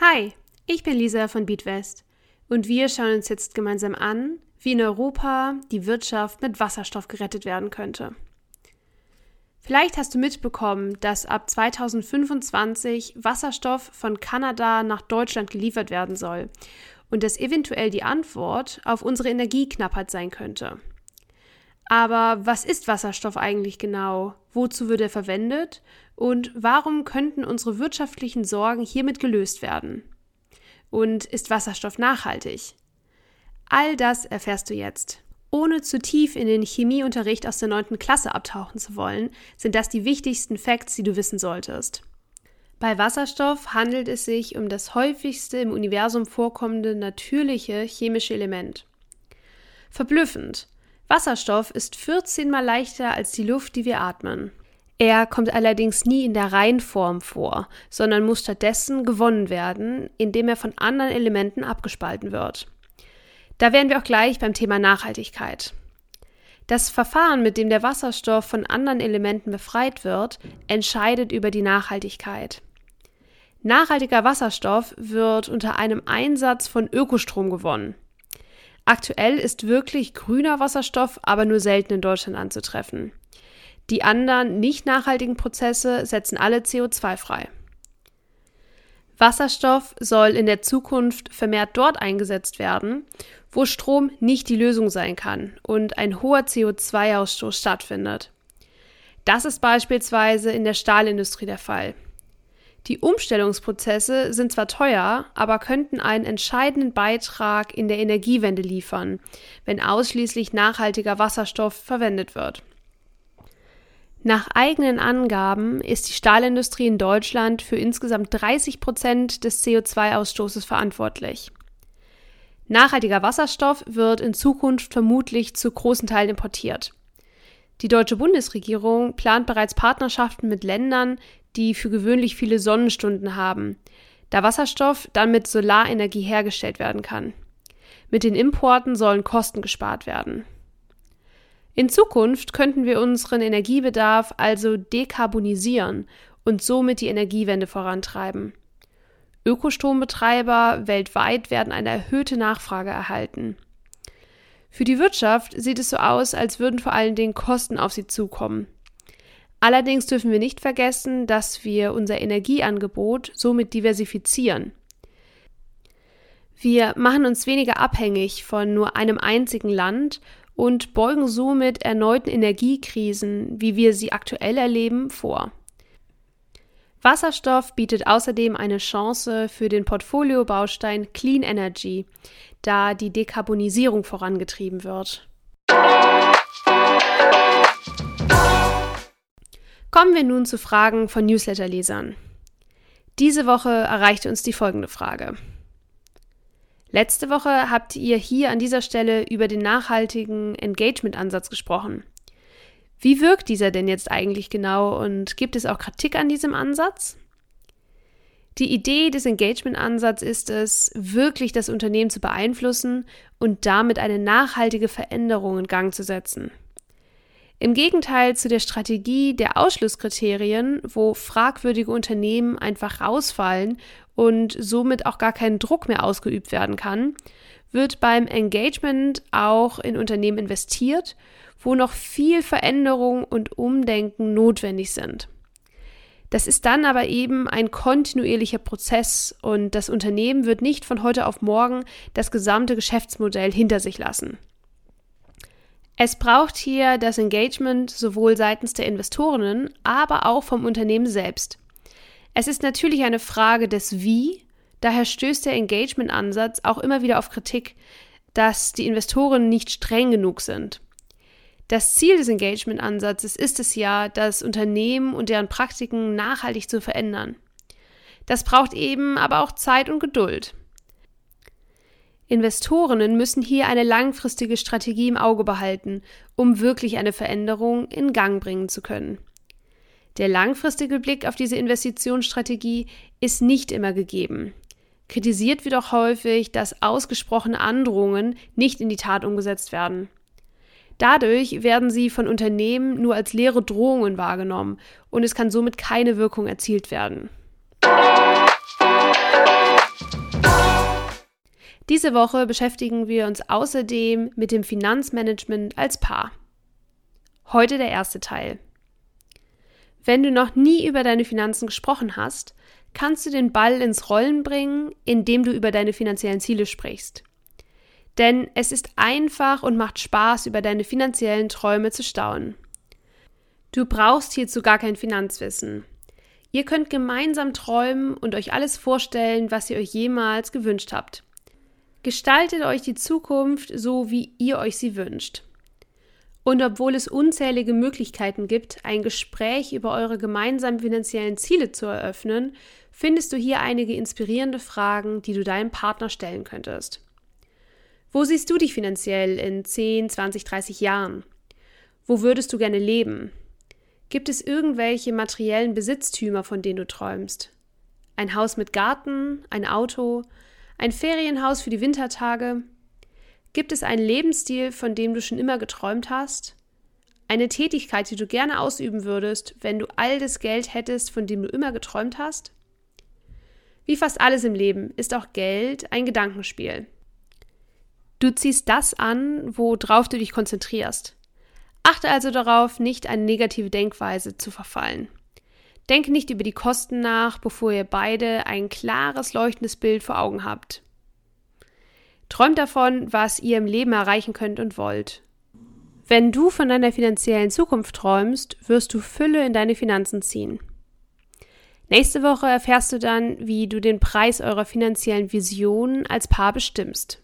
Hi, ich bin Lisa von Beatwest und wir schauen uns jetzt gemeinsam an, wie in Europa die Wirtschaft mit Wasserstoff gerettet werden könnte. Vielleicht hast du mitbekommen, dass ab 2025 Wasserstoff von Kanada nach Deutschland geliefert werden soll und das eventuell die Antwort auf unsere Energieknappheit sein könnte. Aber was ist Wasserstoff eigentlich genau? Wozu wird er verwendet? Und warum könnten unsere wirtschaftlichen Sorgen hiermit gelöst werden? Und ist Wasserstoff nachhaltig? All das erfährst du jetzt. Ohne zu tief in den Chemieunterricht aus der 9. Klasse abtauchen zu wollen, sind das die wichtigsten Facts, die du wissen solltest. Bei Wasserstoff handelt es sich um das häufigste im Universum vorkommende natürliche chemische Element. Verblüffend. Wasserstoff ist 14 mal leichter als die Luft, die wir atmen. Er kommt allerdings nie in der Reinform vor, sondern muss stattdessen gewonnen werden, indem er von anderen Elementen abgespalten wird. Da wären wir auch gleich beim Thema Nachhaltigkeit. Das Verfahren, mit dem der Wasserstoff von anderen Elementen befreit wird, entscheidet über die Nachhaltigkeit. Nachhaltiger Wasserstoff wird unter einem Einsatz von Ökostrom gewonnen. Aktuell ist wirklich grüner Wasserstoff aber nur selten in Deutschland anzutreffen. Die anderen nicht nachhaltigen Prozesse setzen alle CO2 frei. Wasserstoff soll in der Zukunft vermehrt dort eingesetzt werden, wo Strom nicht die Lösung sein kann und ein hoher CO2-Ausstoß stattfindet. Das ist beispielsweise in der Stahlindustrie der Fall. Die Umstellungsprozesse sind zwar teuer, aber könnten einen entscheidenden Beitrag in der Energiewende liefern, wenn ausschließlich nachhaltiger Wasserstoff verwendet wird. Nach eigenen Angaben ist die Stahlindustrie in Deutschland für insgesamt 30 Prozent des CO2-Ausstoßes verantwortlich. Nachhaltiger Wasserstoff wird in Zukunft vermutlich zu großen Teilen importiert. Die deutsche Bundesregierung plant bereits Partnerschaften mit Ländern, die für gewöhnlich viele Sonnenstunden haben, da Wasserstoff dann mit Solarenergie hergestellt werden kann. Mit den Importen sollen Kosten gespart werden. In Zukunft könnten wir unseren Energiebedarf also dekarbonisieren und somit die Energiewende vorantreiben. Ökostrombetreiber weltweit werden eine erhöhte Nachfrage erhalten. Für die Wirtschaft sieht es so aus, als würden vor allen Dingen Kosten auf sie zukommen. Allerdings dürfen wir nicht vergessen, dass wir unser Energieangebot somit diversifizieren. Wir machen uns weniger abhängig von nur einem einzigen Land und beugen somit erneuten Energiekrisen, wie wir sie aktuell erleben, vor. Wasserstoff bietet außerdem eine Chance für den Portfoliobaustein Clean Energy, da die Dekarbonisierung vorangetrieben wird. Kommen wir nun zu Fragen von Newsletter-Lesern. Diese Woche erreichte uns die folgende Frage. Letzte Woche habt ihr hier an dieser Stelle über den nachhaltigen Engagement-Ansatz gesprochen. Wie wirkt dieser denn jetzt eigentlich genau und gibt es auch Kritik an diesem Ansatz? Die Idee des Engagement-Ansatzes ist es, wirklich das Unternehmen zu beeinflussen und damit eine nachhaltige Veränderung in Gang zu setzen. Im Gegenteil zu der Strategie der Ausschlusskriterien, wo fragwürdige Unternehmen einfach rausfallen und somit auch gar kein Druck mehr ausgeübt werden kann, wird beim Engagement auch in Unternehmen investiert, wo noch viel Veränderung und Umdenken notwendig sind. Das ist dann aber eben ein kontinuierlicher Prozess und das Unternehmen wird nicht von heute auf morgen das gesamte Geschäftsmodell hinter sich lassen. Es braucht hier das Engagement sowohl seitens der Investorinnen, aber auch vom Unternehmen selbst. Es ist natürlich eine Frage des Wie, daher stößt der Engagement-Ansatz auch immer wieder auf Kritik, dass die Investoren nicht streng genug sind. Das Ziel des Engagement-Ansatzes ist es ja, das Unternehmen und deren Praktiken nachhaltig zu verändern. Das braucht eben aber auch Zeit und Geduld. Investorinnen müssen hier eine langfristige Strategie im Auge behalten, um wirklich eine Veränderung in Gang bringen zu können. Der langfristige Blick auf diese Investitionsstrategie ist nicht immer gegeben. Kritisiert wird auch häufig, dass ausgesprochene Androhungen nicht in die Tat umgesetzt werden. Dadurch werden sie von Unternehmen nur als leere Drohungen wahrgenommen und es kann somit keine Wirkung erzielt werden. Diese Woche beschäftigen wir uns außerdem mit dem Finanzmanagement als Paar. Heute der erste Teil. Wenn du noch nie über deine Finanzen gesprochen hast, kannst du den Ball ins Rollen bringen, indem du über deine finanziellen Ziele sprichst. Denn es ist einfach und macht Spaß, über deine finanziellen Träume zu staunen. Du brauchst hierzu gar kein Finanzwissen. Ihr könnt gemeinsam träumen und euch alles vorstellen, was ihr euch jemals gewünscht habt. Gestaltet euch die Zukunft so, wie ihr euch sie wünscht. Und obwohl es unzählige Möglichkeiten gibt, ein Gespräch über eure gemeinsamen finanziellen Ziele zu eröffnen, findest du hier einige inspirierende Fragen, die du deinem Partner stellen könntest. Wo siehst du dich finanziell in 10, 20, 30 Jahren? Wo würdest du gerne leben? Gibt es irgendwelche materiellen Besitztümer, von denen du träumst? Ein Haus mit Garten, ein Auto, ein Ferienhaus für die Wintertage? Gibt es einen Lebensstil, von dem du schon immer geträumt hast? Eine Tätigkeit, die du gerne ausüben würdest, wenn du all das Geld hättest, von dem du immer geträumt hast? Wie fast alles im Leben ist auch Geld ein Gedankenspiel. Du ziehst das an, worauf du dich konzentrierst. Achte also darauf, nicht eine negative Denkweise zu verfallen. Denke nicht über die Kosten nach, bevor ihr beide ein klares, leuchtendes Bild vor Augen habt. Träumt davon, was ihr im Leben erreichen könnt und wollt. Wenn du von deiner finanziellen Zukunft träumst, wirst du Fülle in deine Finanzen ziehen. Nächste Woche erfährst du dann, wie du den Preis eurer finanziellen Vision als Paar bestimmst.